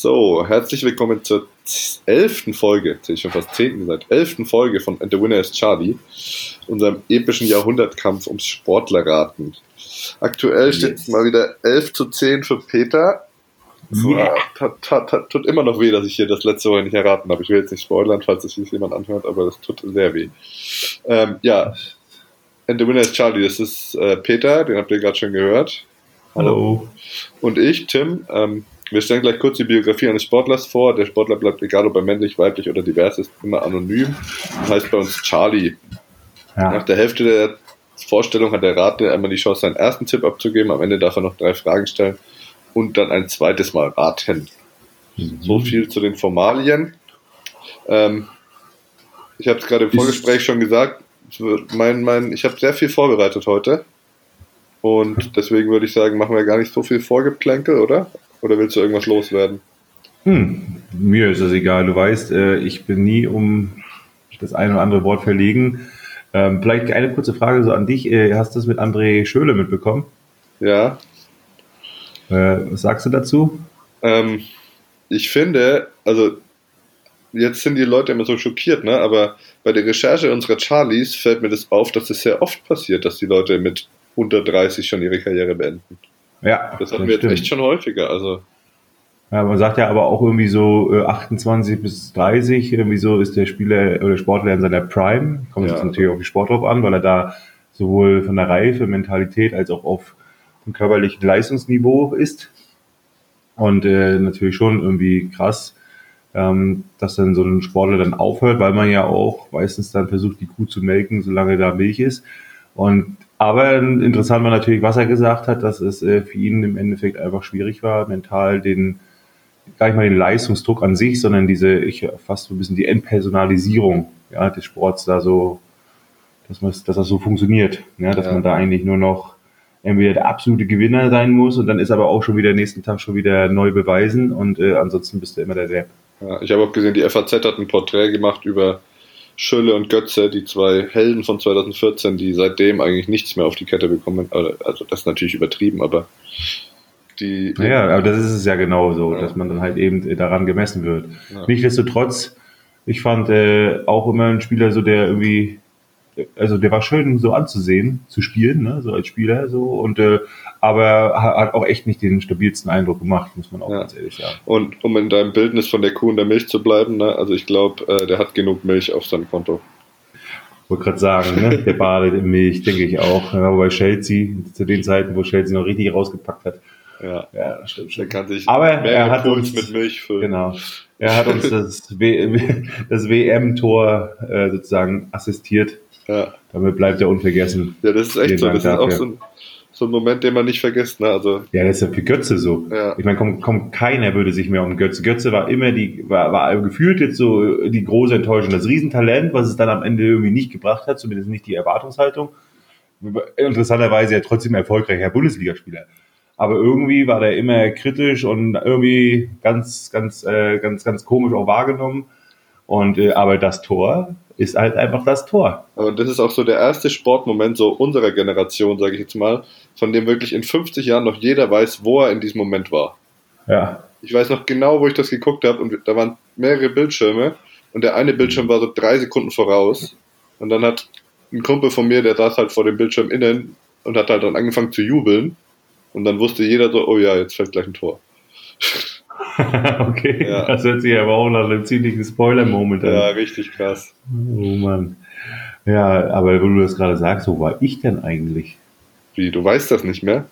So, herzlich willkommen zur elften Folge, hätte ich schon fast zehnten gesagt, elften Folge von And the Winner is Charlie, unserem epischen Jahrhundertkampf ums Sportlerraten. Aktuell steht es mal wieder 11 zu 10 für Peter. Yeah. Tut, immer noch weh, dass ich hier das letzte Mal nicht erraten habe. Ich will jetzt nicht spoilern, falls es sich jemand anhört, aber das tut sehr weh. Ähm, ja, And the Winner is Charlie, das ist äh, Peter, den habt ihr gerade schon gehört. Hallo. Und ich, Tim. Ähm, wir stellen gleich kurz die Biografie eines Sportlers vor. Der Sportler bleibt, egal ob er männlich, weiblich oder divers ist, immer anonym. Und heißt bei uns Charlie. Ja. Nach der Hälfte der Vorstellung hat der Rate einmal die Chance, seinen ersten Tipp abzugeben. Am Ende darf er noch drei Fragen stellen und dann ein zweites Mal raten. So viel zu den Formalien. Ähm, ich habe es gerade im Vorgespräch schon gesagt. Mein, mein, ich habe sehr viel vorbereitet heute. Und deswegen würde ich sagen, machen wir gar nicht so viel Vorgeplänkel, oder? Oder willst du irgendwas loswerden? Hm, mir ist das egal. Du weißt, äh, ich bin nie um das eine oder andere Wort verlegen. Ähm, vielleicht eine kurze Frage so an dich. Äh, hast du das mit André Schöle mitbekommen? Ja. Äh, was sagst du dazu? Ähm, ich finde, also jetzt sind die Leute immer so schockiert, ne? Aber bei der Recherche unserer Charlies fällt mir das auf, dass es sehr oft passiert, dass die Leute mit unter 30 schon ihre Karriere beenden. Ja, Das hatten wir jetzt stimmt. echt schon häufiger. Also Ja, man sagt ja aber auch irgendwie so äh, 28 bis 30, irgendwie so ist der Spieler oder Sportler in seiner Prime. Kommt Ja. jetzt natürlich auf den Sport drauf an, weil er da sowohl von der Reife, Mentalität als auch auf dem körperlichen Leistungsniveau ist. Und äh, natürlich schon irgendwie krass, ähm, dass dann so ein Sportler dann aufhört, weil man ja auch meistens dann versucht, die Kuh zu melken, solange da Milch ist. Und aber interessant war natürlich, was er gesagt hat, dass es äh, für ihn im Endeffekt einfach schwierig war, mental den gar nicht mal den Leistungsdruck an sich, sondern diese, ich fast so ein bisschen die Entpersonalisierung ja, des Sports da so, dass, man, dass das so funktioniert, ja, dass Ja. man da eigentlich nur noch entweder der absolute Gewinner sein muss und dann ist aber auch schon wieder nächsten Tag schon wieder neu beweisen und äh, ansonsten bist du immer der Depp. ja, ich habe auch gesehen, die FAZ hat ein Porträt gemacht über Schölle und Götze, die zwei Helden von 2014, die seitdem eigentlich nichts mehr auf die Kette bekommen. Also also das ist natürlich übertrieben, aber die Naja, aber das ist es ja genau so, Ja. dass man dann halt eben äh, daran gemessen wird. Ja. Nichtsdestotrotz, ich fand äh, auch immer ein Spieler so, der irgendwie, also der war schön so anzusehen, zu spielen, ne, so als Spieler so und äh, aber ha- hat auch echt nicht den stabilsten Eindruck gemacht, muss man auch Ja. ganz ehrlich sagen. Und um in deinem Bildnis von der Kuh und der Milch zu bleiben, ne, also ich glaube, äh, der hat genug Milch auf seinem Konto. Wollte gerade sagen, ne, der badet in Milch, denke ich auch. Ja, bei Chelsea, zu den Zeiten, wo Chelsea noch richtig rausgepackt hat. Ja, Ja, stimmt der kann sich Aber er hat Pools uns- mit Milch füllen. Genau. Er hat uns das, w das WM-Tor äh, sozusagen assistiert. Ja. Damit bleibt er unvergessen. ja, das ist echt Vielen so. Dank Das ist auch dafür. so ein, so ein Moment, den man nicht vergisst. Ne? Also, Ja, das ist ja für Götze so. Ja. Ich meine, komm, komm, keiner würde sich mehr um Götze. Götze war immer die, war, war gefühlt jetzt so die große Enttäuschung. Das Riesentalent, was es dann am Ende irgendwie nicht gebracht hat, zumindest nicht die Erwartungshaltung. Interessanterweise ja trotzdem erfolgreicher Bundesligaspieler. Aber irgendwie war der immer kritisch und irgendwie ganz, ganz, äh, ganz, ganz komisch auch wahrgenommen. Und äh, aber das Tor ist halt einfach das Tor. aber das ist auch so der erste Sportmoment so unserer Generation, sage ich jetzt mal, von dem wirklich in 50 Jahren noch jeder weiß, wo er in diesem Moment war. Ja, Ich weiß noch genau, wo ich das geguckt habe und da waren mehrere Bildschirme und der eine Bildschirm war so drei Sekunden voraus und dann hat ein Kumpel von mir, der saß halt vor dem Bildschirm innen und hat halt dann angefangen zu jubeln und dann wusste jeder so, oh ja, jetzt fällt gleich ein Tor. okay. Ja. Das hört sich aber auch nach einem ziemlichen Spoiler-Moment an. Ja, richtig krass. Oh Mann. Ja, aber wo du das gerade sagst, wo war ich denn eigentlich? Wie, du weißt das nicht mehr?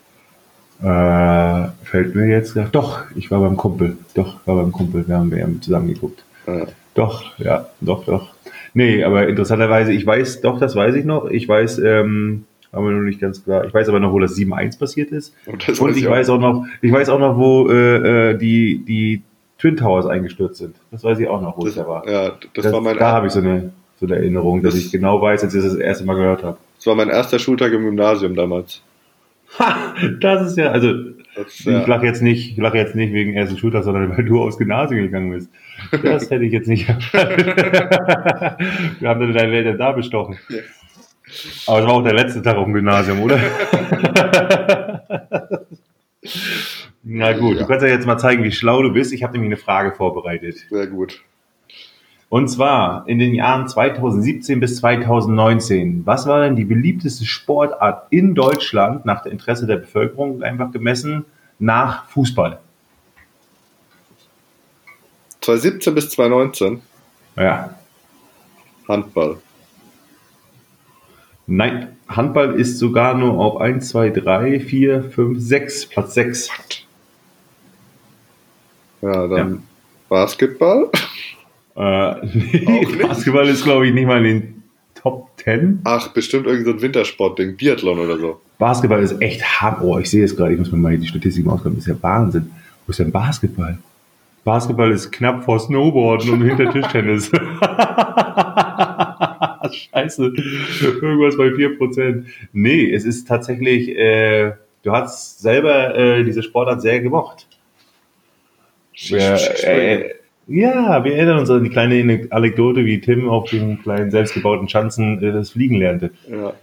Äh, fällt mir jetzt gerade. Doch, ich war beim Kumpel. Doch, war beim Kumpel. Wir haben WM zusammen geguckt. Ja. Doch, ja, doch, doch. Nee, aber interessanterweise, ich weiß, doch, das weiß ich noch. Ich weiß, ähm, war mir noch nicht ganz klar. Ich weiß aber noch, wo das 7-1 passiert ist. Und, das Und ich auch. weiß auch noch, ich weiß auch noch, wo äh, äh, die, die Twin Towers eingestürzt sind. Das weiß ich auch noch, wo das, ich da war. ja, das, Das, war mein, da habe ich so eine, so eine Erinnerung, dass Das- ich genau weiß, als ich das das erste Mal gehört habe. das war mein erster Schultag im Gymnasium damals. Das ist ja, also Das, ich ja, lache jetzt nicht, ich lache jetzt nicht wegen ersten Schultag, sondern weil du aufs Gymnasium gegangen bist. Das hätte ich jetzt nicht. Wir haben dann deine Eltern da bestochen. Ja. Aber es war auch der letzte Tag auf dem Gymnasium, oder? Na gut, Ja. du kannst ja jetzt mal zeigen, wie schlau du bist. Ich habe nämlich eine Frage vorbereitet. Sehr gut. Und zwar in den Jahren 2017 bis 2019. Was war denn die beliebteste Sportart in Deutschland nach der Interesse der Bevölkerung einfach gemessen nach Fußball? 2017 bis 2019 Ja. Handball. Nein, Handball ist sogar nur auf 1, 2, 3, 4, 5, 6, Platz 6. Ja, dann Basketball. Äh, nee? Basketball ist, glaube ich, nicht mal in den Top 10. Ach, bestimmt irgendein so ein Wintersportding, Biathlon oder so. Basketball ist echt hart. Oh, ich sehe es gerade. Ich muss mir mal die Statistiken ausgaben. Das ist ja Wahnsinn. Wo ist denn Basketball? Basketball ist knapp vor Snowboarden und hinter Tischtennis. Scheiße. Irgendwas bei 4%. Nee, es ist tatsächlich, äh, du hast selber äh, diese Sportart sehr gemocht. Wir, äh, ja, wir erinnern uns an die kleine Anekdote, wie Tim auf den kleinen selbstgebauten Schanzen äh, das Fliegen lernte. ja.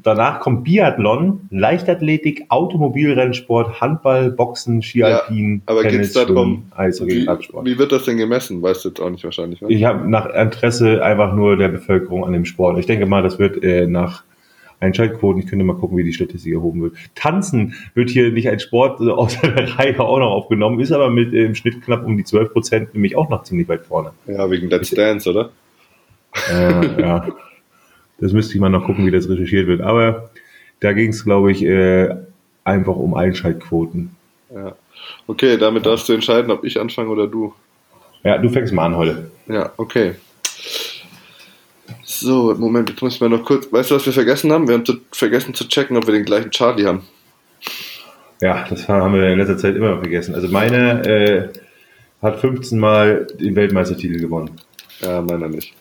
Danach kommt Biathlon, Leichtathletik, Automobilrennsport, Handball, Boxen, Skialpin, Aber geht Tennis, es darum, Eishockey, wie, Radsport. wie wird das denn gemessen? Weißt du jetzt auch nicht wahrscheinlich. Ne? Ich habe nach Interesse einfach nur der Bevölkerung an dem Sport. Ich denke mal, das wird äh, nach Einschaltquoten, ich könnte mal gucken, wie die Statistik erhoben wird. Tanzen wird hier nicht als Sport äh, aus der Reihe auch noch aufgenommen, ist aber mit äh, im Schnitt knapp um die 12 Prozent nämlich auch noch ziemlich weit vorne. Ja, wegen Let's Dance, oder? Äh, ja. Das müsste ich mal noch gucken, wie das recherchiert wird. Aber da ging es, glaube ich, äh, einfach um Einschaltquoten. Ja. Okay, damit darfst du entscheiden, ob ich anfange oder du. Ja, du fängst mal an heute. Ja, okay. So, Moment, jetzt muss ich mal noch kurz. Weißt du, was wir vergessen haben? Wir haben zu, vergessen zu checken, ob wir den gleichen Charlie haben. Ja, das haben wir in letzter Zeit immer vergessen. Also meine äh, hat 15 Mal den Weltmeistertitel gewonnen. Ja, meiner nicht.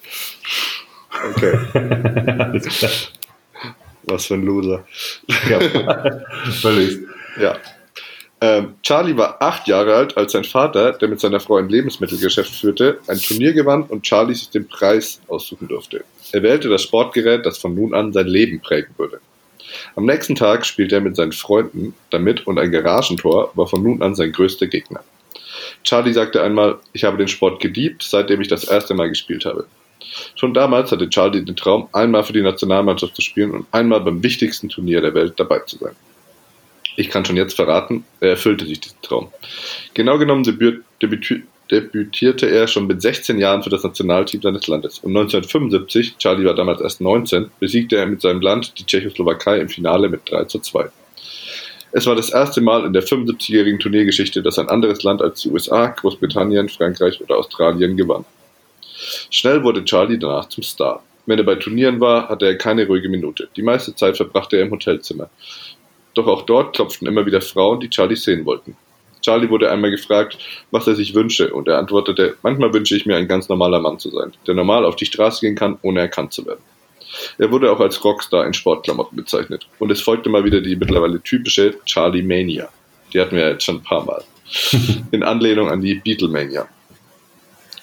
Okay, Alles klar. was für ein Loser. Ja, völlig. Ja. Ähm, Charlie war acht Jahre alt, als sein Vater, der mit seiner Frau ein Lebensmittelgeschäft führte, ein Turnier gewann und Charlie sich den Preis aussuchen durfte. Er wählte das Sportgerät, das von nun an sein Leben prägen würde. Am nächsten Tag spielte er mit seinen Freunden damit und ein Garagentor war von nun an sein größter Gegner. Charlie sagte einmal, ich habe den Sport geliebt, seitdem ich das erste Mal gespielt habe. Schon damals hatte Charlie den Traum, einmal für die Nationalmannschaft zu spielen und einmal beim wichtigsten Turnier der Welt dabei zu sein. Ich kann schon jetzt verraten, er erfüllte sich diesen Traum. Genau genommen debüt, debüt, debütierte er schon mit 16 Jahren für das Nationalteam seines Landes. Und 1975, Charlie war damals erst 19, besiegte er mit seinem Land die Tschechoslowakei im Finale mit 3 zu 2. Es war das erste Mal in der 75-jährigen Turniergeschichte, dass ein anderes Land als die USA, Großbritannien, Frankreich oder Australien gewann. Schnell wurde Charlie danach zum Star. Wenn er bei Turnieren war, hatte er keine ruhige Minute. Die meiste Zeit verbrachte er im Hotelzimmer. Doch auch dort klopften immer wieder Frauen, die Charlie sehen wollten. Charlie wurde einmal gefragt, was er sich wünsche, und er antwortete, manchmal wünsche ich mir ein ganz normaler Mann zu sein, der normal auf die Straße gehen kann, ohne erkannt zu werden. Er wurde auch als Rockstar in Sportklamotten bezeichnet. Und es folgte mal wieder die mittlerweile typische Charlie Mania. Die hatten wir ja jetzt schon ein paar Mal. In Anlehnung an die Beatlemania.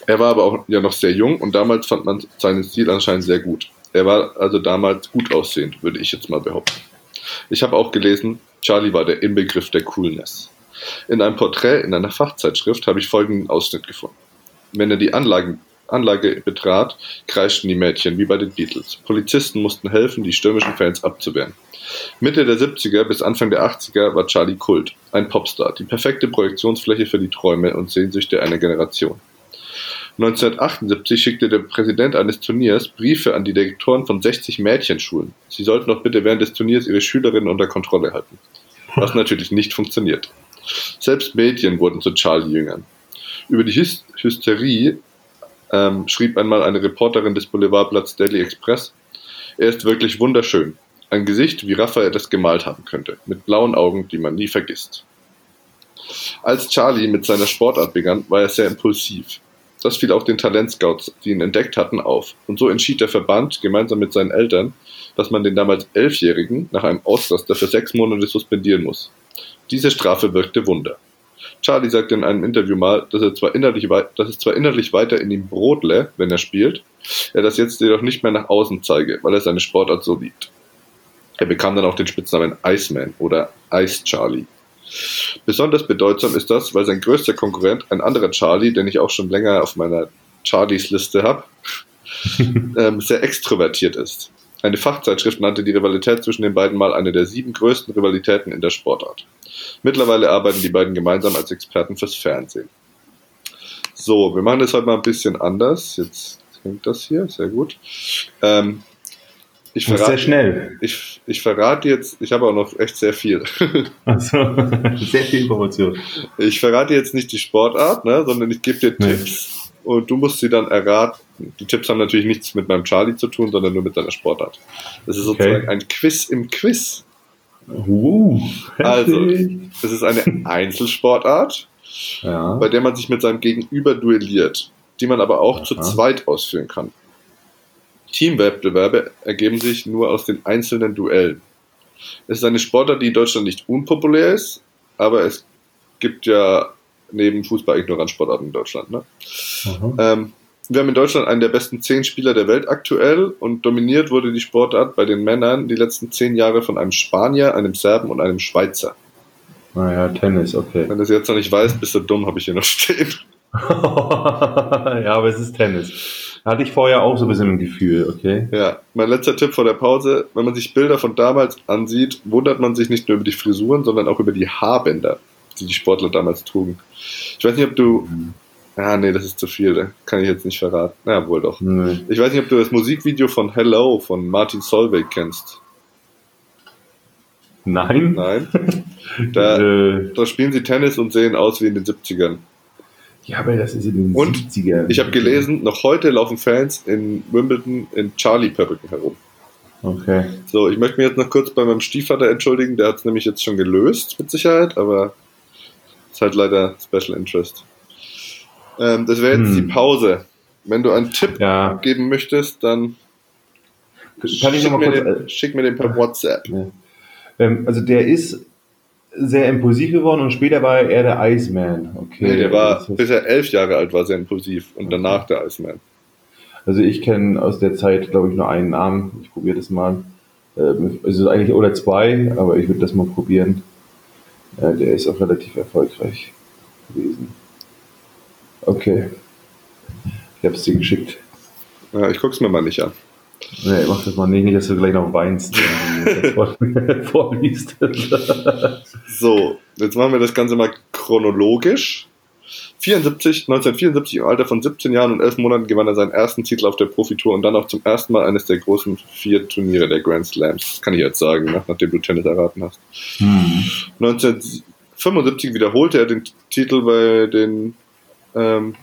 Er war aber auch ja noch sehr jung und damals fand man seinen Stil anscheinend sehr gut. Er war also damals gut aussehend, würde ich jetzt mal behaupten. Ich habe auch gelesen, Charlie war der Inbegriff der Coolness. In einem Porträt in einer Fachzeitschrift habe ich folgenden Ausschnitt gefunden. Wenn er die Anlagen, Anlage betrat, kreischten die Mädchen wie bei den Beatles. Polizisten mussten helfen, die stürmischen Fans abzuwehren. Mitte der 70er bis Anfang der 80er war Charlie Kult, ein Popstar, die perfekte Projektionsfläche für die Träume und Sehnsüchte einer Generation. 1978 schickte der Präsident eines Turniers Briefe an die Direktoren von 60 Mädchenschulen. Sie sollten doch bitte während des Turniers ihre Schülerinnen unter Kontrolle halten. Was natürlich nicht funktioniert. Selbst Mädchen wurden zu Charlie-Jüngern. Über die Hys Hysterie ähm, schrieb einmal eine Reporterin des Boulevardblatts Daily Express, er ist wirklich wunderschön. Ein Gesicht, wie Raphael das gemalt haben könnte, mit blauen Augen, die man nie vergisst. Als Charlie mit seiner Sportart begann, war er sehr impulsiv. Das fiel auch den Talentscouts, die ihn entdeckt hatten, auf. Und so entschied der Verband gemeinsam mit seinen Eltern, dass man den damals Elfjährigen nach einem Ausraster für sechs Monate suspendieren muss. Diese Strafe wirkte Wunder. Charlie sagte in einem Interview mal, dass, er zwar innerlich dass es zwar innerlich weiter in ihm brodle, wenn er spielt, er das jetzt jedoch nicht mehr nach außen zeige, weil er seine Sportart so liebt. Er bekam dann auch den Spitznamen Iceman oder Ice Charlie. Besonders bedeutsam ist das, weil sein größter Konkurrent, ein anderer Charlie, den ich auch schon länger auf meiner Charlies Liste habe, ähm, sehr extrovertiert ist. Eine Fachzeitschrift nannte die Rivalität zwischen den beiden mal eine der sieben größten Rivalitäten in der Sportart. Mittlerweile arbeiten die beiden gemeinsam als Experten fürs Fernsehen. So, wir machen das heute mal ein bisschen anders. Jetzt klingt das hier, sehr gut. Ähm, ich verrate, sehr schnell. ich, ich verrate jetzt, ich habe auch noch echt sehr viel. Also, sehr viel Information. Ich verrate jetzt nicht die Sportart, ne, sondern ich gebe dir Nee. Tipps und du musst sie dann erraten. Die Tipps haben natürlich nichts mit meinem Charlie zu tun, sondern nur mit deiner Sportart. Das ist Okay. sozusagen ein Quiz im Quiz. Uh, Also, es ist eine Einzelsportart, ja. bei der man sich mit seinem Gegenüber duelliert, die man aber auch zu Aha. zweit ausführen kann. Teamwettbewerbe ergeben sich nur aus den einzelnen Duellen. Es ist eine Sportart, die in Deutschland nicht unpopulär ist, aber es gibt ja neben Fußball Ignoranzsportarten in Deutschland. Ne? Aha. Ähm, wir haben in Deutschland einen der besten zehn Spieler der Welt aktuell und dominiert wurde die Sportart bei den Männern die letzten zehn Jahre von einem Spanier, einem Serben und einem Schweizer. Naja, Tennis, okay. Wenn du es jetzt noch nicht weißt, bist du dumm, habe ich hier noch stehen. ja, aber es ist Tennis. Hatte ich vorher auch so ein bisschen im Gefühl, okay? Ja, mein letzter Tipp vor der Pause. Wenn man sich Bilder von damals ansieht, wundert man sich nicht nur über die Frisuren, sondern auch über die Haarbänder, die die Sportler damals trugen. Ich weiß nicht, ob du. Ah, nee, das ist zu viel, da kann ich jetzt nicht verraten. Na, wohl doch. Nö. Ich weiß nicht, ob du das Musikvideo von Hello von Martin Solveig kennst. Nein? Nein? Da, äh, da spielen sie Tennis und sehen aus wie in den 70ern. Ja, aber das ist in den Und 70ern. Ich habe gelesen, noch heute laufen Fans in Wimbledon in Charlie-Perücken herum. Okay. So, ich möchte mich jetzt noch kurz bei meinem Stiefvater entschuldigen, der hat es nämlich jetzt schon gelöst, mit Sicherheit, aber ist halt leider Special Interest. Ähm, das wäre jetzt Hm. die Pause. Wenn du einen Tipp Ja. geben möchtest, dann Kann ich schick, noch mal mir kurz. den, schick mir den per WhatsApp. Ja. Ähm, also der ist sehr impulsiv geworden und später war er der Iceman. Okay. Nee, der war, bis er elf Jahre alt war, sehr impulsiv und danach der Iceman. Also ich kenne aus der Zeit, glaube ich, nur einen Namen. Ich probiere das mal. Ähm, Also eigentlich oder zwei, aber ich würde das mal probieren. Äh, Der ist auch relativ erfolgreich gewesen. Okay. Ich habe es dir geschickt. Ja, ich guck's mir mal nicht an. Nee, mach das mal nicht, nicht dass du gleich noch weinst, wenn du vorliest. So, jetzt machen wir das Ganze mal chronologisch. 74, 1974 im Alter von 17 Jahren und 11 Monaten gewann er seinen ersten Titel auf der Profitour und dann auch zum ersten Mal eines der großen vier Turniere der Grand Slams. Das kann ich jetzt sagen, ne, nachdem du Tennis erraten hast. Hm. 1975 wiederholte er den Titel bei den ähm,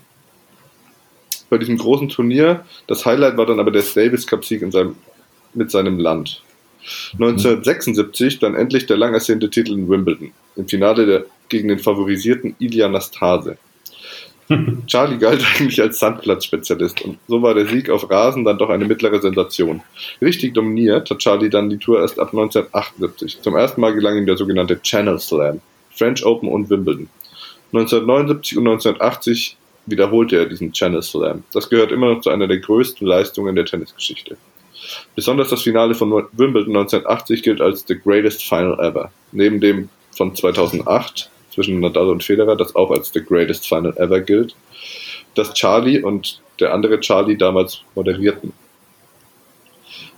bei diesem großen Turnier. Das Highlight war dann aber der Davis Cup Sieg in seinem, mit seinem Land. 1976 dann endlich der lang ersehnte Titel in Wimbledon. Im Finale der, gegen den favorisierten Ilya Nastase. Charlie galt eigentlich als Sandplatzspezialist und so war der Sieg auf Rasen dann doch eine mittlere Sensation. Richtig dominiert hat Charlie dann die Tour erst ab 1978. Zum ersten Mal gelang ihm der sogenannte Channel Slam, French Open und Wimbledon. 1979 und 1980 wiederholte er diesen Channel Slam. Das gehört immer noch zu einer der größten Leistungen der Tennisgeschichte. Besonders das Finale von Wimbledon 1980 gilt als the greatest final ever. Neben dem von 2008 zwischen Nadal und Federer, das auch als the greatest final ever gilt, das Charlie und der andere Charlie damals moderierten.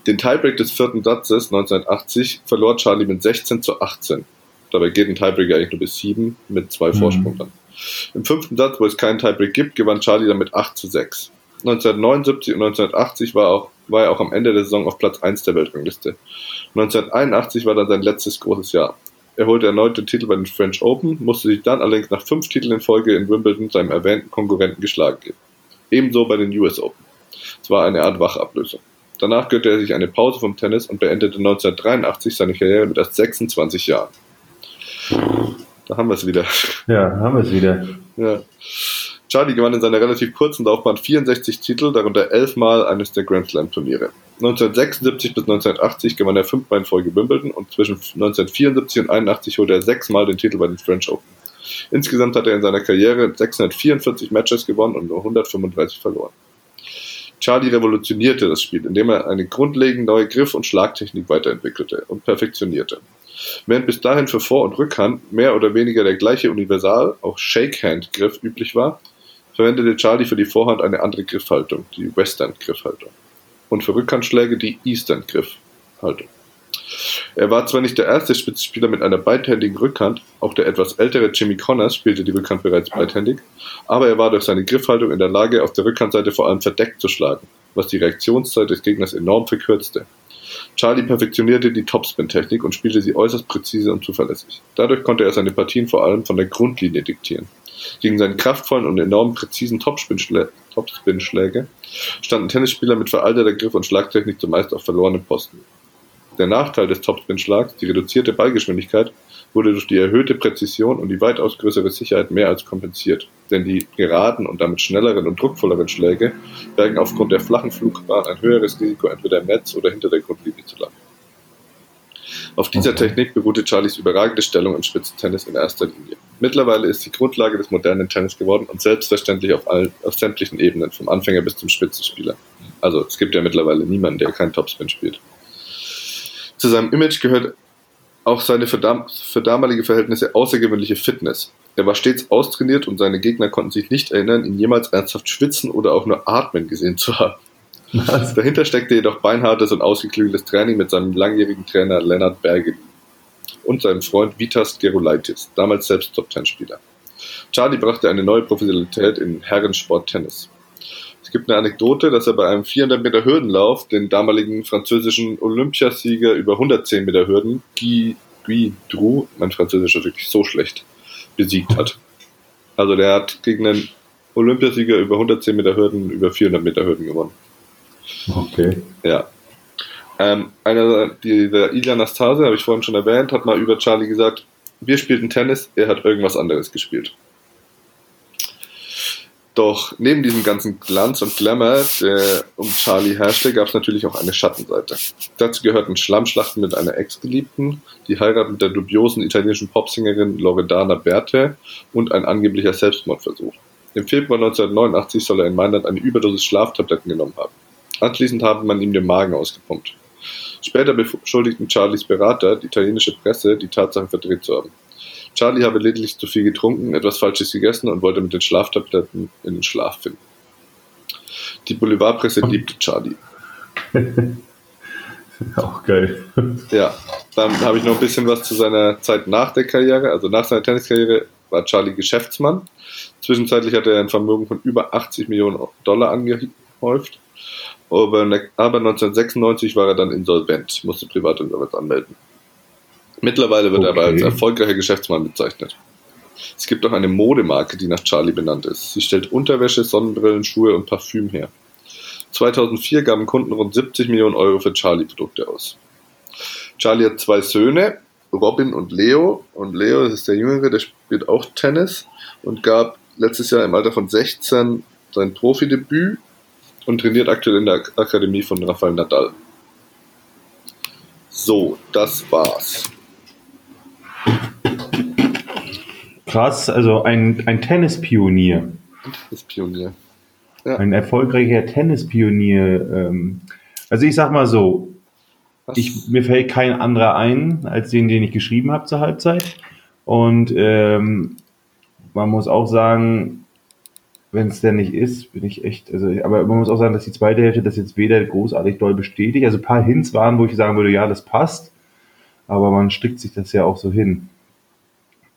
Den Tiebreak des vierten Satzes 1980 verlor Charlie mit 16 zu 18. Dabei geht ein Tiebreak eigentlich nur bis 7 mit zwei Mhm. Vorsprung dann. Im fünften Satz, wo es keinen Tiebreak gibt, gewann Charlie dann mit 8 zu 6. 1979 und 1980 war, auch, war er auch am Ende der Saison auf Platz 1 der Weltrangliste. 1981 war dann sein letztes großes Jahr. Er holte erneut den Titel bei den French Open, musste sich dann allerdings nach fünf Titeln in Folge in Wimbledon seinem erwähnten Konkurrenten geschlagen geben. Ebenso bei den US Open. Es war eine Art Wachablösung. Danach gönnte er sich eine Pause vom Tennis und beendete 1983 seine Karriere mit erst 26 Jahren. Da haben wir es wieder. Ja, haben wir es wieder. Ja. Charlie gewann in seiner relativ kurzen Laufbahn 64 Titel, darunter elfmal eines der Grand Slam Turniere. 1976 bis 1980 gewann er fünfmal in Folge Wimbledon und zwischen 1974 und 81 holte er sechsmal den Titel bei den French Open. Insgesamt hat er in seiner Karriere 644 Matches gewonnen und nur 135 verloren. Charlie revolutionierte das Spiel, indem er eine grundlegend neue Griff- und Schlagtechnik weiterentwickelte und perfektionierte. Während bis dahin für Vor- und Rückhand mehr oder weniger der gleiche Universal, auch Shakehand-Griff üblich war, verwendete Charlie für die Vorhand eine andere Griffhaltung, die Western-Griffhaltung. Und für Rückhandschläge die Eastern-Griffhaltung. Er war zwar nicht der erste Spitzenspieler mit einer beidhändigen Rückhand, auch der etwas ältere Jimmy Connors spielte die Rückhand bereits beidhändig, aber er war durch seine Griffhaltung in der Lage, auf der Rückhandseite vor allem verdeckt zu schlagen, was die Reaktionszeit des Gegners enorm verkürzte. Charlie perfektionierte die Topspin-Technik und spielte sie äußerst präzise und zuverlässig. Dadurch konnte er seine Partien vor allem von der Grundlinie diktieren. Gegen seine kraftvollen und enorm präzisen Topspin-Schläge standen Tennisspieler mit veralteter Griff- und Schlagtechnik zumeist auf verlorenen Posten. Der Nachteil des Topspin-Schlags, die reduzierte Ballgeschwindigkeit, wurde durch die erhöhte Präzision und die weitaus größere Sicherheit mehr als kompensiert, denn die geraden und damit schnelleren und druckvolleren Schläge bergen aufgrund der flachen Flugbahn ein höheres Risiko, entweder im Netz oder hinter der Grundlinie zu landen. Auf dieser okay. Technik beruhte Charlies überragende Stellung im Spitzentennis in erster Linie. Mittlerweile ist sie Grundlage des modernen Tennis geworden und selbstverständlich auf, allen, auf sämtlichen Ebenen, vom Anfänger bis zum Spitzenspieler. Also es gibt ja mittlerweile niemanden, der keinen Topspin spielt. Zu seinem Image gehört auch seine für, dam für damalige Verhältnisse außergewöhnliche Fitness. Er war stets austrainiert und seine Gegner konnten sich nicht erinnern, ihn jemals ernsthaft schwitzen oder auch nur atmen gesehen zu haben. Was? Dahinter steckte jedoch beinhartes und ausgeklügeltes Training mit seinem langjährigen Trainer Lennart Berge und seinem Freund Vitas Gerulaitis, damals selbst Top-Ten-Spieler. Charlie brachte eine neue Professionalität in Herrensport-Tennis. Es gibt eine Anekdote, dass er bei einem 400 Meter Hürdenlauf den damaligen französischen Olympiasieger über 110 Meter Hürden, Guy, Guy Drou, mein Französisch ist wirklich so schlecht, besiegt hat. Also der hat gegen einen Olympiasieger über 110 Meter Hürden über 400 Meter Hürden gewonnen. Okay. Ja. Ähm, einer, die, der Ilya Nastase, habe ich vorhin schon erwähnt, hat mal über Charlie gesagt, wir spielten Tennis, er hat irgendwas anderes gespielt. Doch neben diesem ganzen Glanz und Glamour, der um Charlie herrschte, gab es natürlich auch eine Schattenseite. Dazu gehörten Schlammschlachten mit einer Ex-Geliebten, die Heirat mit der dubiosen italienischen Popsängerin Loredana Berthe und ein angeblicher Selbstmordversuch. Im Februar 1989 soll er in Mailand eine Überdosis Schlaftabletten genommen haben. Anschließend habe man ihm den Magen ausgepumpt. Später beschuldigten Charlies Berater die italienische Presse, die Tatsachen verdreht zu haben. Charlie habe lediglich zu viel getrunken, etwas Falsches gegessen und wollte mit den Schlaftabletten in den Schlaf finden. Die Boulevardpresse liebte Charlie. Auch geil. Ja, dann habe ich noch ein bisschen was zu seiner Zeit nach der Karriere. Also nach seiner Tenniskarriere war Charlie Geschäftsmann. Zwischenzeitlich hatte er ein Vermögen von über 80 Millionen Dollar angehäuft. Aber, 1996 war er dann insolvent, musste Privatinsolvenz anmelden. Mittlerweile wird okay. er aber als erfolgreicher Geschäftsmann bezeichnet. Es gibt auch eine Modemarke, die nach Charlie benannt ist. Sie stellt Unterwäsche, Sonnenbrillen, Schuhe und Parfüm her. 2004 gaben Kunden rund 70 Millionen Euro für Charlie-Produkte aus. Charlie hat zwei Söhne, Robin und Leo. Und Leo, ist der Jüngere, der spielt auch Tennis und gab letztes Jahr im Alter von 16 sein Profidebüt und trainiert aktuell in der Akademie von Rafael Nadal. So, das war's. Krass, also ein, ein Tennispionier. Ein Tennispionier. Ja. Ein erfolgreicher Tennispionier. Ähm, also ich sag mal so, ich, mir fällt kein anderer ein, als den, den ich geschrieben habe zur Halbzeit. Und ähm, man muss auch sagen, wenn es denn nicht ist, bin ich echt, also, aber man muss auch sagen, dass die zweite Hälfte das jetzt weder großartig doll bestätigt. Also ein paar Hints waren, wo ich sagen würde, ja, das passt, aber man strickt sich das ja auch so hin.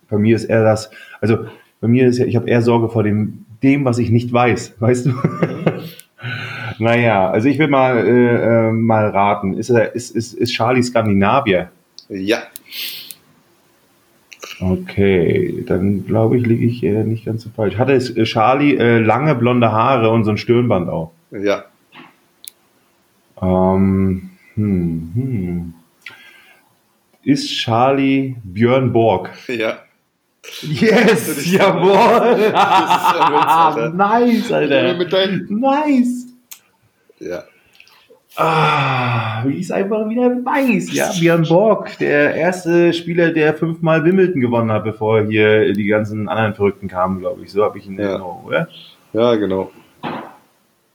Bei mir ist eher das, also bei mir ist ja, ich habe eher Sorge vor dem, dem, was ich nicht weiß, weißt du? naja, also ich will mal, äh, äh, mal raten. Ist, ist, ist, ist Charlie Skandinavier? Ja. Okay, dann glaube ich, liege ich äh, nicht ganz so falsch. Hatte es, äh, Charlie äh, lange blonde Haare und so ein Stirnband auch? Ja. Ähm, hm, hm. Ist Charlie Björn Borg? Ja. Yes, jawohl. Ja nice, Alter. Nice. Ja. Ah, wie es einfach wieder weiß. Ja, Björn Borg, der erste Spieler, der fünfmal Wimbledon gewonnen hat, bevor hier die ganzen anderen Verrückten kamen, glaube ich. So habe ich ihn ja. Erinnerung, oder? Ja, genau.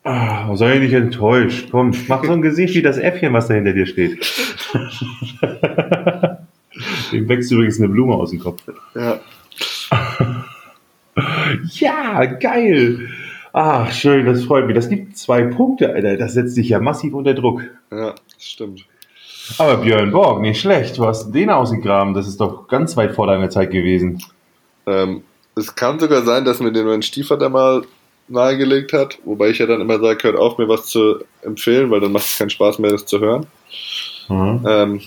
Ah, sei nicht enttäuscht. Komm, mach so ein Gesicht wie das Äffchen, was da hinter dir steht. Dem wächst übrigens eine Blume aus dem Kopf. Ja. Ja, geil. Ach, schön, das freut mich. Das gibt zwei Punkte, Alter. Das setzt dich ja massiv unter Druck. Ja, das stimmt. Aber Björn Borg, nicht schlecht. Du hast den ausgegraben. Das ist doch ganz weit vor deiner Zeit gewesen. Ähm, es kann sogar sein, dass mir den mein Stiefvater mal nahegelegt hat, wobei ich ja dann immer sage, hört auf, mir was zu empfehlen, weil dann macht es keinen Spaß mehr, das zu hören. Mhm. Ähm,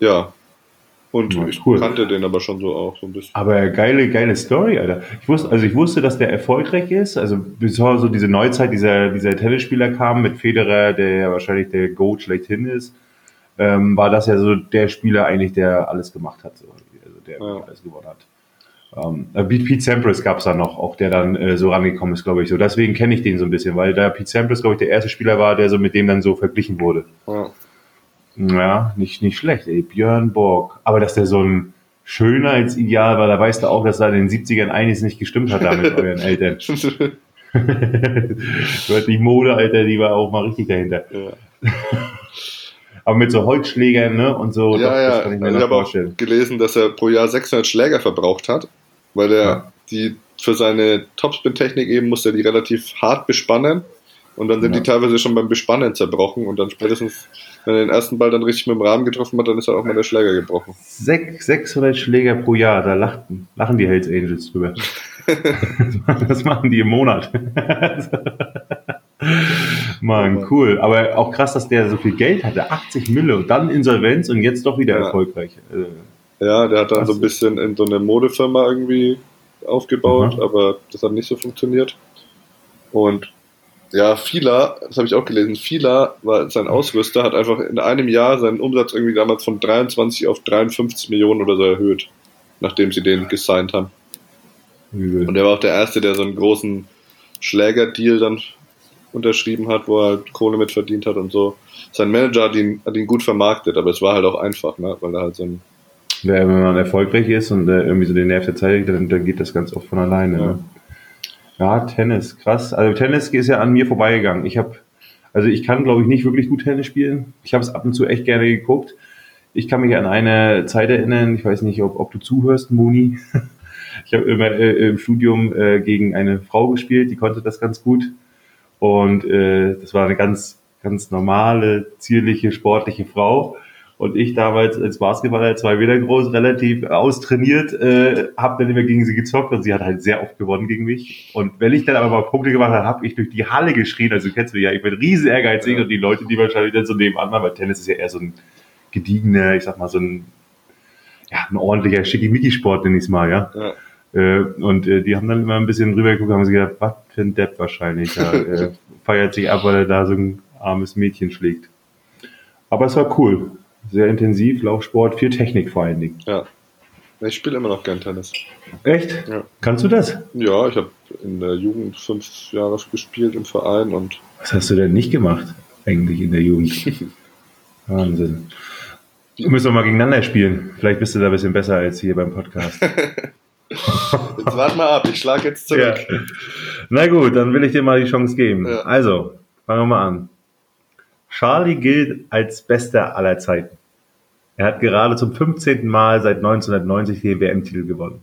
ja. Und Ja, ich cool. kannte den aber schon so auch so ein bisschen. Aber geile, geile Story, Alter. Ich wusste, also ich wusste, dass der erfolgreich ist. Also bevor so diese Neuzeit dieser, dieser Tennisspieler kam mit Federer, der ja wahrscheinlich der Goat schlechthin ist, ähm, war das ja so der Spieler eigentlich, der alles gemacht hat. So. Also der Ja. alles gewonnen hat. Ähm, äh, Pete Pete Sampras gab es da noch, auch der dann äh, so rangekommen ist, glaube ich. So deswegen kenne ich den so ein bisschen, weil da Pete Sampras, glaube ich, der erste Spieler war, der so mit dem dann so verglichen wurde. Ja. Ja, nicht, nicht schlecht, ey. Björn Borg. Aber dass der so ein Schönheitsideal war, da weißt du auch, dass da in den 70ern einiges nicht gestimmt hat da mit euren Eltern. Die Mode, Alter, die war auch mal richtig dahinter. ja. Aber mit so Holzschlägern, ne, und so, ja, ja. das kann ich mir Also ich habe auch gelesen, dass er pro Jahr 600 Schläger verbraucht hat, weil er Ja. die für seine Topspin-Technik eben musste er die relativ hart bespannen und dann sind Ja. die teilweise schon beim Bespannen zerbrochen und dann spätestens, wenn er den ersten Ball dann richtig mit dem Rahmen getroffen hat, dann ist halt auch mal der Schläger gebrochen. Sech- 600 Schläger pro Jahr, da lachten, lachen die Hells Angels drüber. das machen die im Monat. Mann, cool. Aber auch krass, dass der so viel Geld hatte. 80 Mille und dann Insolvenz und jetzt doch wieder Ja. erfolgreich. Äh, Ja, der hat dann Krass. so ein bisschen in so eine Modefirma irgendwie aufgebaut, Mhm. aber das hat nicht so funktioniert. Und ja, Fila, das habe ich auch gelesen, Fila war sein Ausrüster, hat einfach in einem Jahr seinen Umsatz irgendwie damals von 23 auf 53 Millionen oder so erhöht, nachdem sie den gesigned haben. übel. Und er war auch der Erste, der so einen großen Schlägerdeal dann unterschrieben hat, wo er halt Kohle mit verdient hat und so. Sein Manager hat ihn, hat ihn gut vermarktet, aber es war halt auch einfach, ne? weil er halt so ein Ja, wenn man erfolgreich ist und äh, irgendwie so den Nerv der Zeit, dann, dann geht das ganz oft von alleine. Ja. Ne? Ja, Tennis, krass. Also Tennis ist ja an mir vorbeigegangen. Ich habe, also ich kann, glaube ich, nicht wirklich gut Tennis spielen. Ich habe es ab und zu echt gerne geguckt. Ich kann mich an eine Zeit erinnern, ich weiß nicht, ob, ob du zuhörst, Moni. Ich habe immer äh, im Studium äh, gegen eine Frau gespielt, die konnte das ganz gut. Und äh, das war eine ganz, ganz normale, zierliche, sportliche Frau. Und ich damals als Basketballer, zwei Meter groß, relativ austrainiert, äh, habe dann immer gegen sie gezockt und sie hat halt sehr oft gewonnen gegen mich. Und wenn ich dann aber mal Punkte gemacht habe, habe ich durch die Halle geschrien. Also du kennst mich ja, ich bin riesen ehrgeizig Ja. und die Leute, die wahrscheinlich dann so nebenan waren, weil Tennis ist ja eher so ein gediegener, ich sag mal so ein, ja, ein ordentlicher Schickimicki-Sport, nenne ich es mal, ja. ja, Äh, und äh, die haben dann immer ein bisschen rübergeguckt und haben sich gedacht, was für ein Depp wahrscheinlich. Ja, äh, feiert sich ab, weil er da so ein armes Mädchen schlägt. Aber es war cool. Sehr intensiv, Laufsport, viel Technik vor allen Dingen. ja. Ich spiele immer noch gern Tennis. Echt? Ja. Kannst du das? Ja, ich habe in der Jugend fünf Jahre gespielt im Verein und Was hast du denn nicht gemacht, eigentlich in der Jugend? Wahnsinn. Wir müssen wir mal gegeneinander spielen. Vielleicht bist du da ein bisschen besser als hier beim Podcast. jetzt warte mal ab, ich schlage jetzt zurück. Ja. Na gut, dann will ich dir mal die Chance geben. Ja. Also, fangen wir mal an. Charlie gilt als bester aller Zeiten. Er hat gerade zum 15. Mal seit 1990 den WM-Titel gewonnen.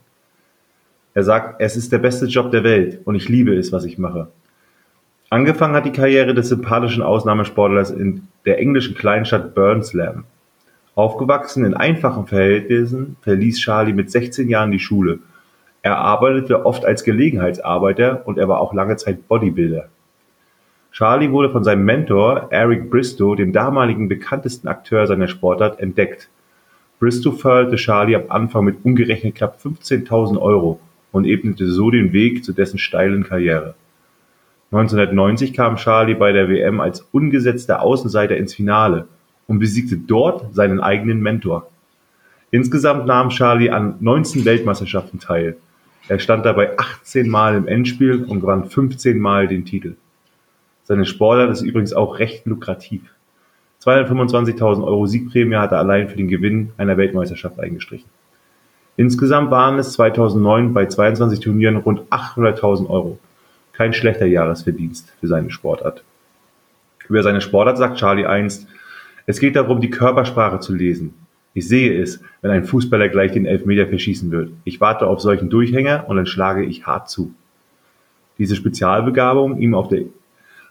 Er sagt, es ist der beste Job der Welt und ich liebe es, was ich mache. Angefangen hat die Karriere des sympathischen Ausnahmesportlers in der englischen Kleinstadt Burnslam. Aufgewachsen in einfachen Verhältnissen verließ Charlie mit 16 Jahren die Schule. Er arbeitete oft als Gelegenheitsarbeiter und er war auch lange Zeit Bodybuilder. Charlie wurde von seinem Mentor Eric Bristow, dem damaligen bekanntesten Akteur seiner Sportart, entdeckt. Bristow förderte Charlie am Anfang mit umgerechnet knapp 15.000 Euro und ebnete so den Weg zu dessen steilen Karriere. 1990 kam Charlie bei der WM als ungesetzter Außenseiter ins Finale und besiegte dort seinen eigenen Mentor. Insgesamt nahm Charlie an 19 Weltmeisterschaften teil. Er stand dabei 18 Mal im Endspiel und gewann 15 Mal den Titel. Seine Sportart ist übrigens auch recht lukrativ. 225.000 Euro Siegprämie hat er allein für den Gewinn einer Weltmeisterschaft eingestrichen. Insgesamt waren es 2009 bei 22 Turnieren rund 800.000 Euro. Kein schlechter Jahresverdienst für seine Sportart. Über seine Sportart sagt Charlie einst, es geht darum, die Körpersprache zu lesen. Ich sehe es, wenn ein Fußballer gleich den Elfmeter verschießen wird. Ich warte auf solchen Durchhänger und dann schlage ich hart zu. Diese Spezialbegabung ihm auf der,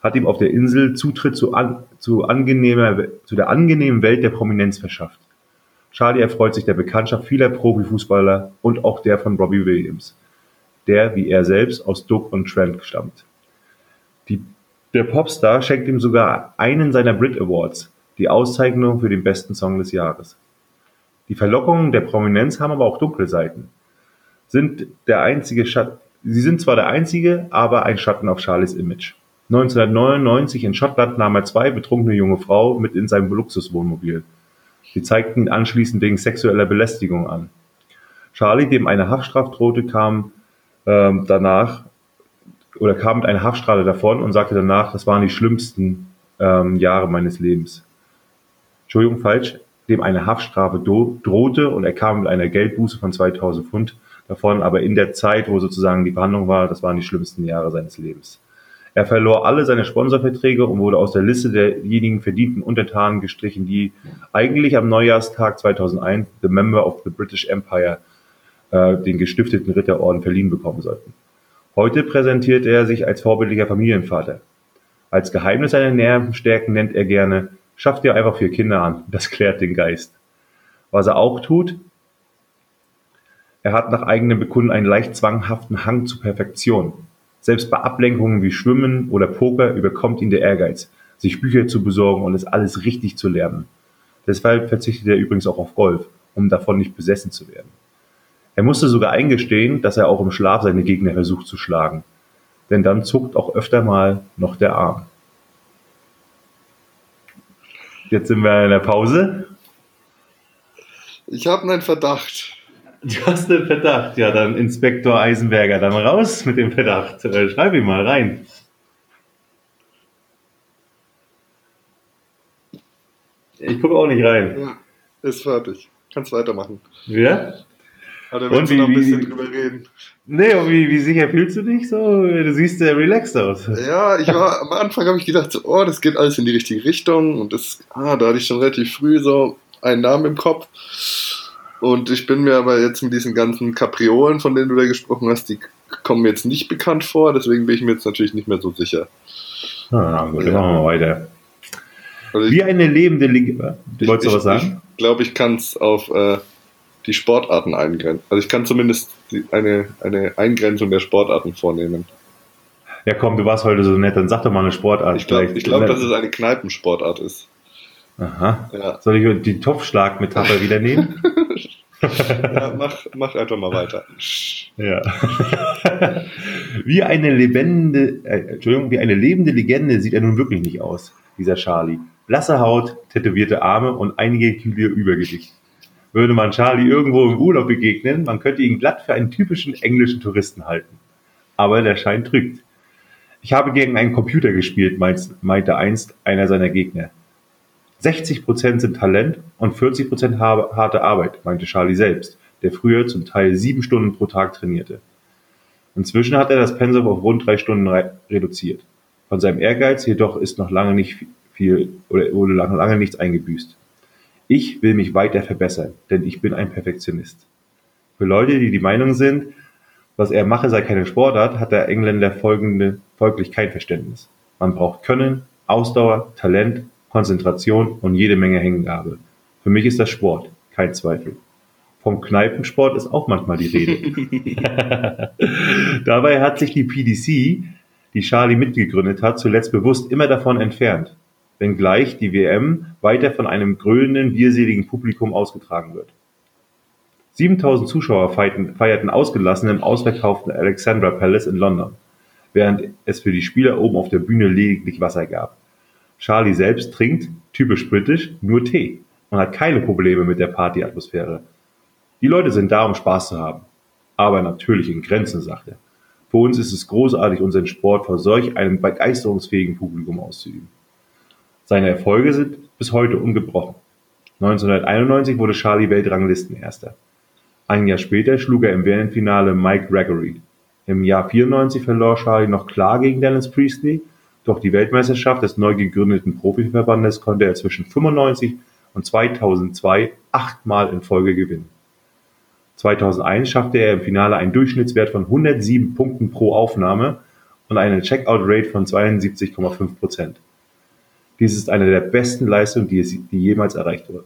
hat ihm auf der Insel Zutritt zu, an, zu, angenehmer, zu der angenehmen Welt der Prominenz verschafft. Charlie erfreut sich der Bekanntschaft vieler Profifußballer und auch der von Robbie Williams, der, wie er selbst, aus Duck und Trent stammt. Die, der Popstar schenkt ihm sogar einen seiner Brit Awards, die Auszeichnung für den besten Song des Jahres. Die Verlockungen der Prominenz haben aber auch dunkle Seiten. Sind der einzige Schatten, sie sind zwar der einzige, aber ein Schatten auf Charlies Image. 1999 in Schottland nahm er zwei betrunkene junge Frauen mit in sein Luxuswohnmobil. Sie zeigten ihn anschließend wegen sexueller Belästigung an. Charlie, dem eine Haftstrafe drohte, kam ähm, danach oder kam mit einer Haftstrafe davon und sagte danach, das waren die schlimmsten ähm, Jahre meines Lebens. Entschuldigung, falsch dem eine Haftstrafe drohte und er kam mit einer Geldbuße von 2000 Pfund davon, aber in der Zeit, wo sozusagen die Verhandlung war, das waren die schlimmsten Jahre seines Lebens. Er verlor alle seine Sponsorverträge und wurde aus der Liste derjenigen verdienten Untertanen gestrichen, die eigentlich am Neujahrstag 2001 The Member of the British Empire äh, den gestifteten Ritterorden verliehen bekommen sollten. Heute präsentiert er sich als vorbildlicher Familienvater. Als Geheimnis seiner Nervenstärken nennt er gerne Schaff dir einfach vier Kinder an. Das klärt den Geist. Was er auch tut, er hat nach eigenem Bekunden einen leicht zwanghaften Hang zur Perfektion. Selbst bei Ablenkungen wie Schwimmen oder Poker überkommt ihn der Ehrgeiz, sich Bücher zu besorgen und es alles richtig zu lernen. Deshalb verzichtet er übrigens auch auf Golf, um davon nicht besessen zu werden. Er musste sogar eingestehen, dass er auch im Schlaf seine Gegner versucht zu schlagen. Denn dann zuckt auch öfter mal noch der Arm. Jetzt sind wir in der Pause. Ich habe einen Verdacht. Du hast einen Verdacht. Ja, dann Inspektor Eisenberger, dann raus mit dem Verdacht. Äh, schreib ihn mal rein. Ich gucke auch nicht rein. Ja, ist fertig. Kannst weitermachen. Ja? Aber da willst du noch ein bisschen drüber reden. Nee, und wie, wie sicher fühlst du dich so? Du siehst sehr relaxed aus. Ja, ich war, am Anfang habe ich gedacht, so, oh, das geht alles in die richtige Richtung. Und das, ah, da hatte ich schon relativ früh so einen Namen im Kopf. Und ich bin mir aber jetzt mit diesen ganzen Kapriolen, von denen du da gesprochen hast, die kommen mir jetzt nicht bekannt vor. Deswegen bin ich mir jetzt natürlich nicht mehr so sicher. Ah, gut, dann machen wir weiter. Also ich, Wie eine lebende. Du wolltest du was sagen? Ich glaube, ich kann es auf äh, die Sportarten eingrenzen. Also ich kann zumindest die, eine, eine Eingrenzung der Sportarten vornehmen. Ja komm, du warst heute so nett, dann sag doch mal eine Sportart. Ich glaube, glaub, dass es eine Kneipensportart ist. Aha. Ja. Soll ich die Topfschlag-Metapher wieder nehmen? Ja, mach, mach einfach mal weiter. Ja. wie eine lebende, äh, Entschuldigung, wie eine lebende Legende sieht er nun wirklich nicht aus, dieser Charlie. Blasse Haut, tätowierte Arme und einige Kilo Übergewicht würde man Charlie irgendwo im Urlaub begegnen, man könnte ihn glatt für einen typischen englischen Touristen halten. Aber der Schein trügt. Ich habe gegen einen Computer gespielt, meinte einst einer seiner Gegner. 60% sind Talent und 40% harte Arbeit, meinte Charlie selbst, der früher zum Teil sieben Stunden pro Tag trainierte. Inzwischen hat er das Pensum auf rund drei Stunden reduziert. Von seinem Ehrgeiz jedoch ist noch lange nicht viel oder wurde noch lange nichts eingebüßt. Ich will mich weiter verbessern, denn ich bin ein Perfektionist. Für Leute, die die Meinung sind, was er mache, sei keine Sportart, hat der Engländer folgende, folglich kein Verständnis. Man braucht Können, Ausdauer, Talent, Konzentration und jede Menge Hängengabe. Für mich ist das Sport, kein Zweifel. Vom Kneipensport ist auch manchmal die Rede. Dabei hat sich die PDC, die Charlie mitgegründet hat, zuletzt bewusst immer davon entfernt wenngleich die WM weiter von einem grölenden, bierseligen Publikum ausgetragen wird. 7000 Zuschauer feierten ausgelassen im ausverkauften Alexandra Palace in London, während es für die Spieler oben auf der Bühne lediglich Wasser gab. Charlie selbst trinkt, typisch britisch, nur Tee und hat keine Probleme mit der Partyatmosphäre. Die Leute sind da, um Spaß zu haben. Aber natürlich in Grenzen, sagt er. Für uns ist es großartig, unseren Sport vor solch einem begeisterungsfähigen Publikum auszuüben. Seine Erfolge sind bis heute ungebrochen. 1991 wurde Charlie Weltranglistenerster. Ein Jahr später schlug er im WM-Finale Mike Gregory. Im Jahr 94 verlor Charlie noch klar gegen Dennis Priestley, doch die Weltmeisterschaft des neu gegründeten Profiverbandes konnte er zwischen 95 und 2002 achtmal in Folge gewinnen. 2001 schaffte er im Finale einen Durchschnittswert von 107 Punkten pro Aufnahme und eine Checkout-Rate von 72,5 Prozent. Dies ist eine der besten Leistungen, die, es, die jemals erreicht wurde.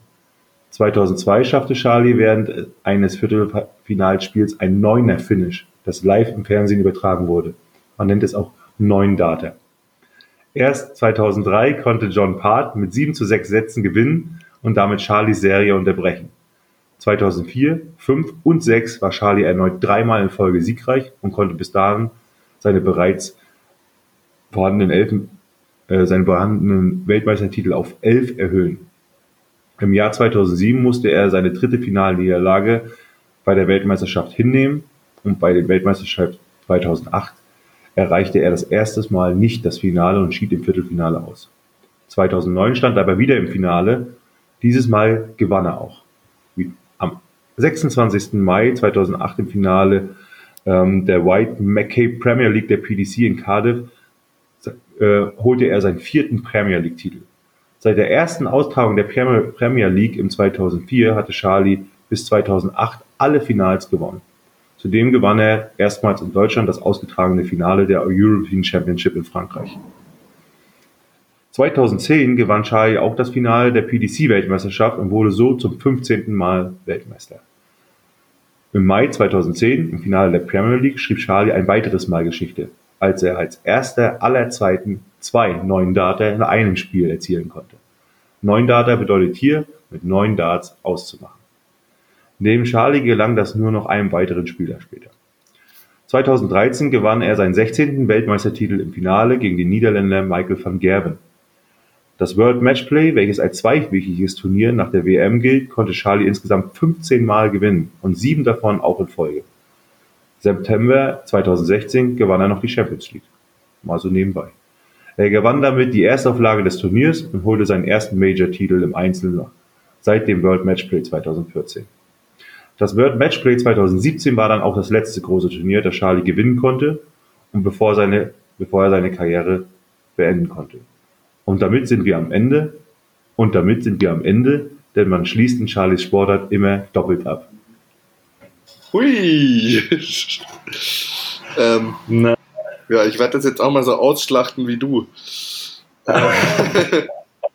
2002 schaffte Charlie während eines Viertelfinalspiels ein neuner Finish, das live im Fernsehen übertragen wurde. Man nennt es auch neun Data. Erst 2003 konnte John Part mit 7 zu 6 Sätzen gewinnen und damit Charlies Serie unterbrechen. 2004, 5 und 6 war Charlie erneut dreimal in Folge siegreich und konnte bis dahin seine bereits vorhandenen, Elfen, äh, seine vorhandenen Weltmeistertitel auf 11 erhöhen. Im Jahr 2007 musste er seine dritte Finalniederlage bei der Weltmeisterschaft hinnehmen und bei der Weltmeisterschaft 2008 erreichte er das erste Mal nicht das Finale und schied im Viertelfinale aus. 2009 stand er aber wieder im Finale. Dieses Mal gewann er auch. Am 26. Mai 2008 im Finale ähm, der White Mackay Premier League der PDC in Cardiff äh, holte er seinen vierten Premier League-Titel. Seit der ersten Austragung der Premier League im 2004 hatte Charlie bis 2008 alle Finals gewonnen. Zudem gewann er erstmals in Deutschland das ausgetragene Finale der European Championship in Frankreich. 2010 gewann Charlie auch das Finale der PDC-Weltmeisterschaft und wurde so zum 15. Mal Weltmeister. Im Mai 2010, im Finale der Premier League, schrieb Charlie ein weiteres Mal Geschichte, als er als erster aller Zeiten zwei neun Data in einem Spiel erzielen konnte. Neun Data bedeutet hier, mit neun Darts auszumachen. Neben Charlie gelang das nur noch einem weiteren Spieler später. 2013 gewann er seinen 16. Weltmeistertitel im Finale gegen den Niederländer Michael van Gerwen. Das World Matchplay, welches als zweiwöchiges Turnier nach der WM gilt, konnte Charlie insgesamt 15 Mal gewinnen und sieben davon auch in Folge. September 2016 gewann er noch die Champions League. Mal so nebenbei. Er gewann damit die Erstauflage des Turniers und holte seinen ersten Major-Titel im Einzel seit dem World Matchplay 2014. Das World Matchplay 2017 war dann auch das letzte große Turnier, das Charlie gewinnen konnte und bevor, seine, bevor er seine Karriere beenden konnte. Und damit sind wir am Ende. Und damit sind wir am Ende, denn man schließt in Charlies Sportart immer doppelt ab. Hui! ähm, Na. Ja, ich werde das jetzt auch mal so ausschlachten wie du.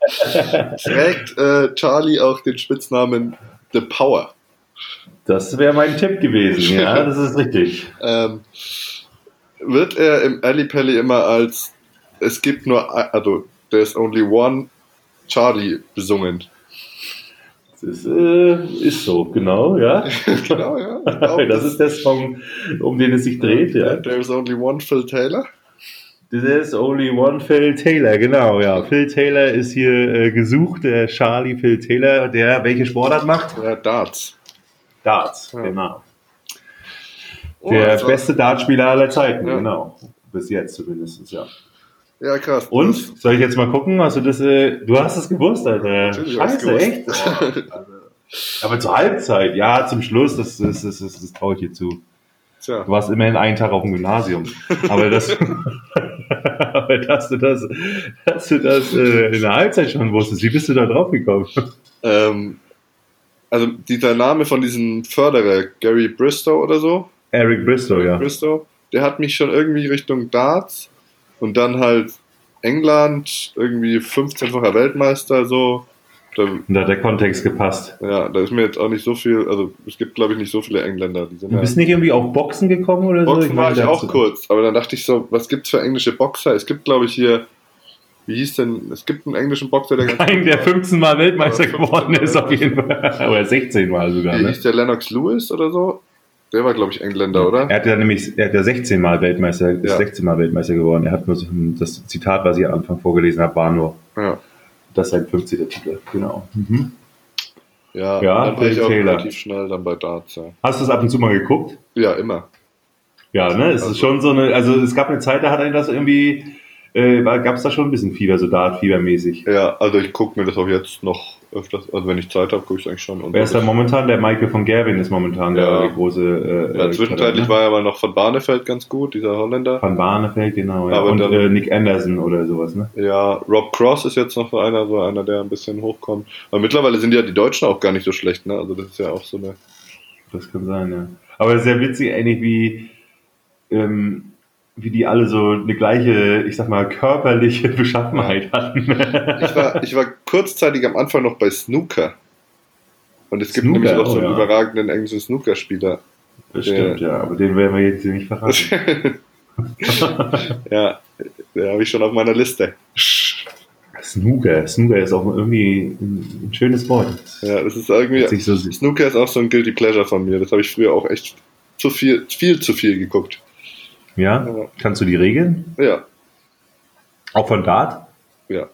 Trägt äh, Charlie auch den Spitznamen The Power? Das wäre mein Tipp gewesen, ja, das ist richtig. ähm, wird er im Ali Pelli immer als es gibt nur, also there's only one Charlie besungen? Das äh, ist so, genau, ja. genau, ja. das ist der Song, um den es sich dreht, ja. There's only one Phil Taylor. There's only one Phil Taylor, genau, ja. Phil Taylor ist hier äh, gesucht, der Charlie Phil Taylor, der welche Sportart macht? Ja, Darts. Darts, ja. genau. Oh, der beste Dartspieler aller Zeiten, ja. genau. Bis jetzt zumindest, ja. Ja, krass. Und? Soll ich jetzt mal gucken? Du das, äh, du hast es gewusst, Alter. Natürlich Scheiße, echt? Aber zur Halbzeit, ja, zum Schluss, das, das, das, das, das traue ich dir zu. Tja. Du warst immerhin einen Tag auf dem Gymnasium. Aber das, aber dass du das, dass du das äh, in der Halbzeit schon wusstest, wie bist du da drauf gekommen? Ähm, also dieser Name von diesem Förderer, Gary Bristow oder so. Eric Bristow, ja. Bristow, der hat mich schon irgendwie Richtung Darts und dann halt England, irgendwie 15-facher Weltmeister, so. Da, da hat der Kontext gepasst. Ja, da ist mir jetzt auch nicht so viel, also es gibt glaube ich nicht so viele Engländer. Die sind du bist ja, nicht irgendwie auf Boxen gekommen oder Boxen so? Boxen war ich auch kurz, aber dann dachte ich so, was gibt's für englische Boxer? Es gibt glaube ich hier, wie hieß denn, es gibt einen englischen Boxer, der ganz Ein, der 15 Mal Weltmeister geworden ist auf jeden Fall. oder 16 Mal sogar. Wie ne? hieß der Lennox Lewis oder so? Der war, glaube ich, Engländer, oder? Er hat ja nämlich, er hat ja 16 Mal Weltmeister, ist ja. 16 Mal Weltmeister geworden. Er hat nur so ein, das Zitat, was ich am Anfang vorgelesen habe, war nur. Ja. Das ist sein 50. Titel, genau. Mhm. Ja, ja dann war ich auch Taylor. relativ schnell dann bei Darts. Ja. Hast du es ab und zu mal geguckt? Ja, immer. Ja, ne, es also, ist schon so eine, also es gab eine Zeit, da hat einen das irgendwie, äh, gab es da schon ein bisschen Fieber, so Dart-Fiebermäßig. Ja, also ich gucke mir das auch jetzt noch öfters, also wenn ich Zeit habe, gucke ich es eigentlich schon. Wer ist da momentan? Der Michael von Gerwin ist momentan Ja. der große. Äh, ja, zwischenzeitlich ne? war er aber noch von Barnefeld ganz gut, dieser Holländer. Van Barneveld, genau. Ja. Aber Und dann- äh, Nick Anderson oder sowas, ne? Ja, Rob Cross ist jetzt noch so einer, so einer, der ein bisschen hochkommt. Aber mittlerweile sind ja die Deutschen auch gar nicht so schlecht, ne? Also das ist ja auch so eine. Das kann sein, ja. Aber es ist sehr witzig, eigentlich wie, ähm, wie die alle so eine gleiche, ich sag mal, körperliche Beschaffenheit hatten. Ich war, ich war kurzzeitig am Anfang noch bei Snooker. Und es gibt Snooker, nämlich auch so oh einen ja. überragenden englischen Snookerspieler. Das stimmt, ja. Aber den werden wir jetzt hier nicht verraten. Ja, den habe ich schon auf meiner Liste. Snooker. Snooker ist auch irgendwie ein, schönes Wort. Ja, das ist irgendwie. So. Snooker ist auch so ein Guilty Pleasure von mir. Das habe ich früher auch echt zu viel, viel zu viel geguckt. Ja? Ja. Kannst du die Regeln? Ja, Auch von Dart? ja.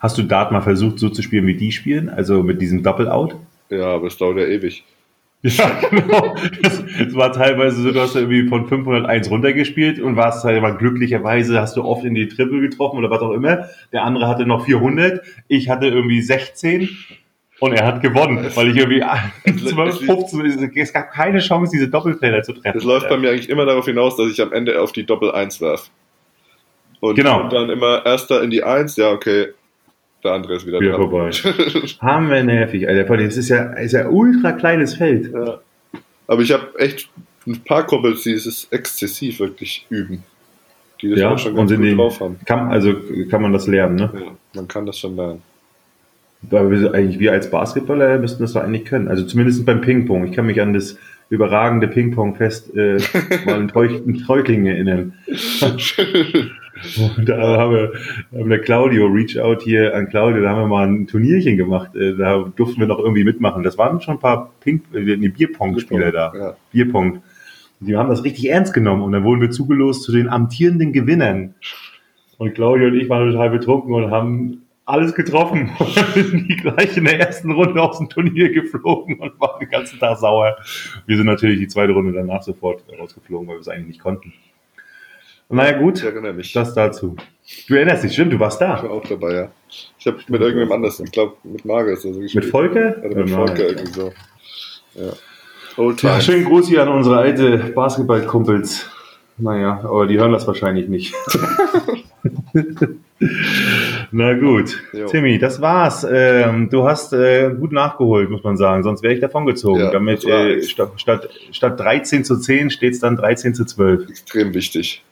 Hast du Dart mal versucht, so zu spielen, wie die spielen? Also mit diesem Double-Out? Ja, aber es dauert ja ewig. Ja, genau. Das war teilweise so, du hast irgendwie von 501 runtergespielt und warst halt immer glücklicherweise, hast du oft in die Triple getroffen oder was auch immer. Der andere hatte noch 400, ich hatte irgendwie 16 und er hat gewonnen, weil ich irgendwie 12, 15, es gab keine Chance, diese Doppelfelder zu treffen. Es läuft bei mir eigentlich immer darauf hinaus, dass ich am Ende auf die Doppel 1 werf. Und, Genau. und dann immer erster in die 1, ja, okay, der andere ist wieder Wieder dran. vorbei. Hammer nervig, Alter. Vor allem, Es ist ja, ist ja ultra kleines Feld. Ja. Aber ich habe echt ein paar Kumpels, die es exzessiv wirklich üben. Die das Ja, auch schon und ganz sind gut drauf haben. kann, also kann man das lernen, ne? Ja, man kann das schon lernen. Weil wir, eigentlich, wir als Basketballer müssten das doch eigentlich können. Also zumindest beim Ping-Pong. Ich kann mich an das überragende Ping-Pong-Fest äh, mal in, Treu in Treuchtlingen erinnern. Und da haben wir, haben der Claudio, Reach Out hier an Claudio, da haben wir mal ein Turnierchen gemacht. Äh, Da durften wir noch irgendwie mitmachen. Das waren schon ein paar Ping äh, nee, Bierpong-Spieler da. Ja. Bierpong. Und Die haben das richtig ernst genommen und dann wurden wir zugelost zu den amtierenden Gewinnern. Und Claudio und ich waren total betrunken und haben alles getroffen. Sind die gleich in der ersten Runde aus dem Turnier geflogen und waren den ganzen Tag sauer. Wir sind natürlich die zweite Runde danach sofort rausgeflogen, weil wir es eigentlich nicht konnten. Und naja, gut, erinnere mich. das dazu. Du erinnerst dich, stimmt, du warst Ich war da. auch dabei, ja. Ich habe mit irgendwem anders, ich glaube mit Marius oder so Mit Volker? Oder mit Ja, Volker irgendwie so. Ja. Old Ja, schönen Gruß hier an unsere alte Basketballkumpels. Naja, aber die hören das wahrscheinlich nicht. Na gut, Jo. Timmy, das war's. Ähm, du hast äh, gut nachgeholt, muss man sagen. Sonst wäre ich davongezogen. Ja, Damit äh, statt, statt, statt 13 zu 10 steht es dann 13 zu 12. Extrem wichtig.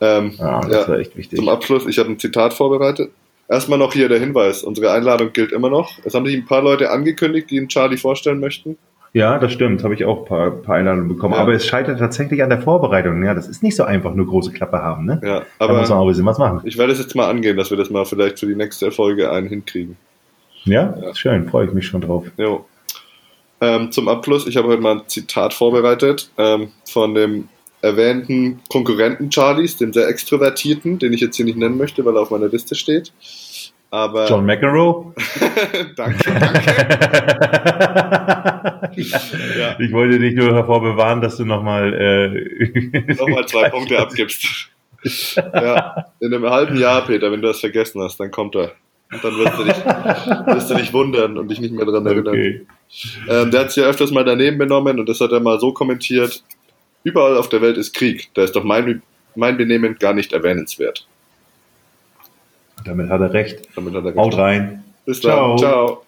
Ähm, Ja, das ja, war echt wichtig. Zum Abschluss, ich habe ein Zitat vorbereitet. Erstmal noch hier der Hinweis, unsere Einladung gilt immer noch. Es haben sich ein paar Leute angekündigt, die einen Charlie vorstellen möchten. Ja, das stimmt. Habe ich auch ein paar, paar Einladungen bekommen. Ja. Aber es scheitert tatsächlich an der Vorbereitung. Ja, das ist nicht so einfach, nur große Klappe haben. Ne? Ja, da muss man aber auch ein bisschen was machen. ich werde es jetzt mal angehen, dass wir das mal vielleicht für die nächste Folge einen hinkriegen. Ja, schön. Freue ich mich schon drauf. Jo. Ähm, zum Abschluss, ich habe heute mal ein Zitat vorbereitet ähm, von dem erwähnten Konkurrenten Charlies, dem sehr extrovertierten, den ich jetzt hier nicht nennen möchte, weil er auf meiner Liste steht. Aber John McEnroe? danke, danke. ja. Ich wollte dich nur davor bewahren, dass du nochmal äh, Nochmal zwei Punkte abgibst. Ja, in einem halben Jahr, Peter, wenn du das vergessen hast, dann kommt er. Und dann wirst du dich, wirst du dich wundern und dich nicht mehr daran erinnern. Okay. Ähm, der hat sich ja öfters mal daneben benommen und das hat er mal so kommentiert. Überall auf der Welt ist Krieg. Da ist doch mein, mein Benehmen gar nicht erwähnenswert. Damit hat er recht. Damit hat er Haut recht. rein. Bis dann. Ciao. Ciao.